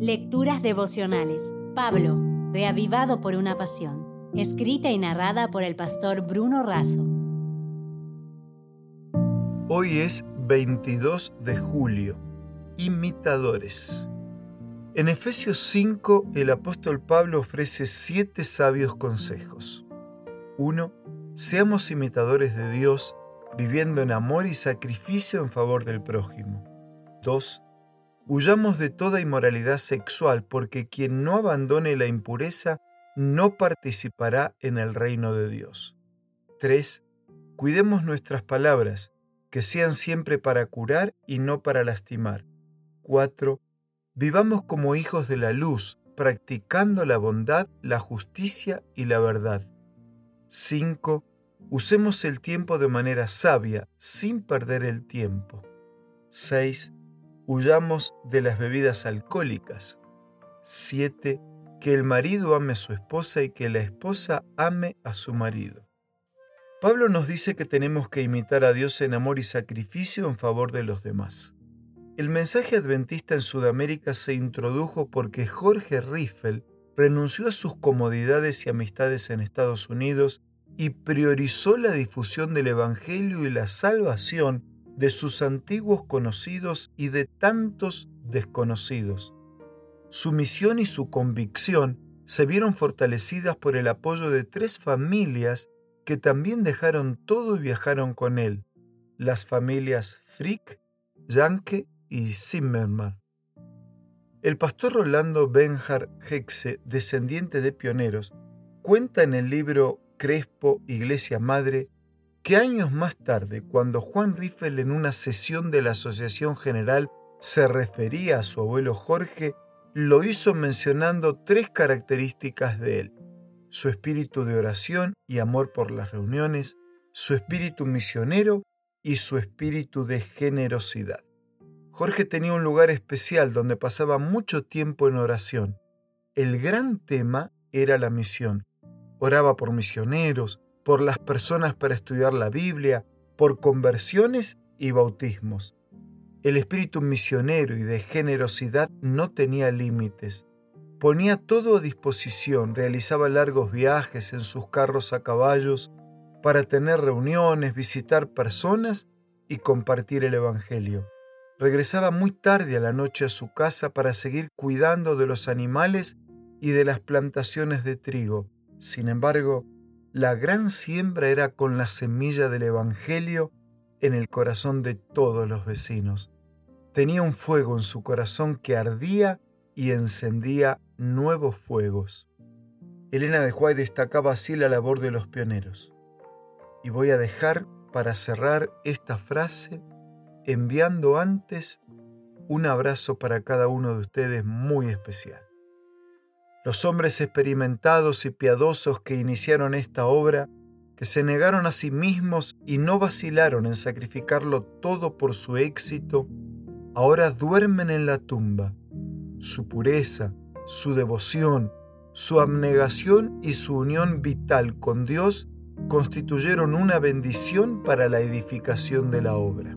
Lecturas devocionales. Pablo, reavivado por una pasión. Escrita y narrada por el pastor Bruno Razo. Hoy es 22 de julio. Imitadores. En Efesios 5 el apóstol Pablo ofrece siete sabios consejos. 1. Seamos imitadores de Dios, viviendo en amor y sacrificio en favor del prójimo. 2. Huyamos de toda inmoralidad sexual, porque quien no abandone la impureza no participará en el reino de Dios. 3. Cuidemos nuestras palabras, que sean siempre para curar y no para lastimar. 4. Vivamos como hijos de la luz, practicando la bondad, la justicia y la verdad. 5. Usemos el tiempo de manera sabia, sin perder el tiempo. 6 huyamos de las bebidas alcohólicas. 7. Que el marido ame a su esposa y que la esposa ame a su marido. Pablo nos dice que tenemos que imitar a Dios en amor y sacrificio en favor de los demás. El mensaje adventista en Sudamérica se introdujo porque Jorge Riffel renunció a sus comodidades y amistades en Estados Unidos y priorizó la difusión del Evangelio y la salvación de sus antiguos conocidos y de tantos desconocidos. Su misión y su convicción se vieron fortalecidas por el apoyo de tres familias que también dejaron todo y viajaron con él, las familias Frick, Janke y Zimmermann. El pastor Rolando Benjar Hexe, descendiente de pioneros, cuenta en el libro Crespo, Iglesia Madre, que años más tarde, cuando Juan Riffel en una sesión de la Asociación General se refería a su abuelo Jorge, lo hizo mencionando tres características de él, su espíritu de oración y amor por las reuniones, su espíritu misionero y su espíritu de generosidad. Jorge tenía un lugar especial donde pasaba mucho tiempo en oración. El gran tema era la misión. Oraba por misioneros, por las personas para estudiar la Biblia, por conversiones y bautismos. El espíritu misionero y de generosidad no tenía límites. Ponía todo a disposición, realizaba largos viajes en sus carros a caballos para tener reuniones, visitar personas y compartir el Evangelio. Regresaba muy tarde a la noche a su casa para seguir cuidando de los animales y de las plantaciones de trigo. Sin embargo, la gran siembra era con la semilla del Evangelio en el corazón de todos los vecinos. Tenía un fuego en su corazón que ardía y encendía nuevos fuegos. Elena de Huay destacaba así la labor de los pioneros. Y voy a dejar para cerrar esta frase enviando antes un abrazo para cada uno de ustedes muy especial. Los hombres experimentados y piadosos que iniciaron esta obra, que se negaron a sí mismos y no vacilaron en sacrificarlo todo por su éxito, ahora duermen en la tumba. Su pureza, su devoción, su abnegación y su unión vital con Dios constituyeron una bendición para la edificación de la obra.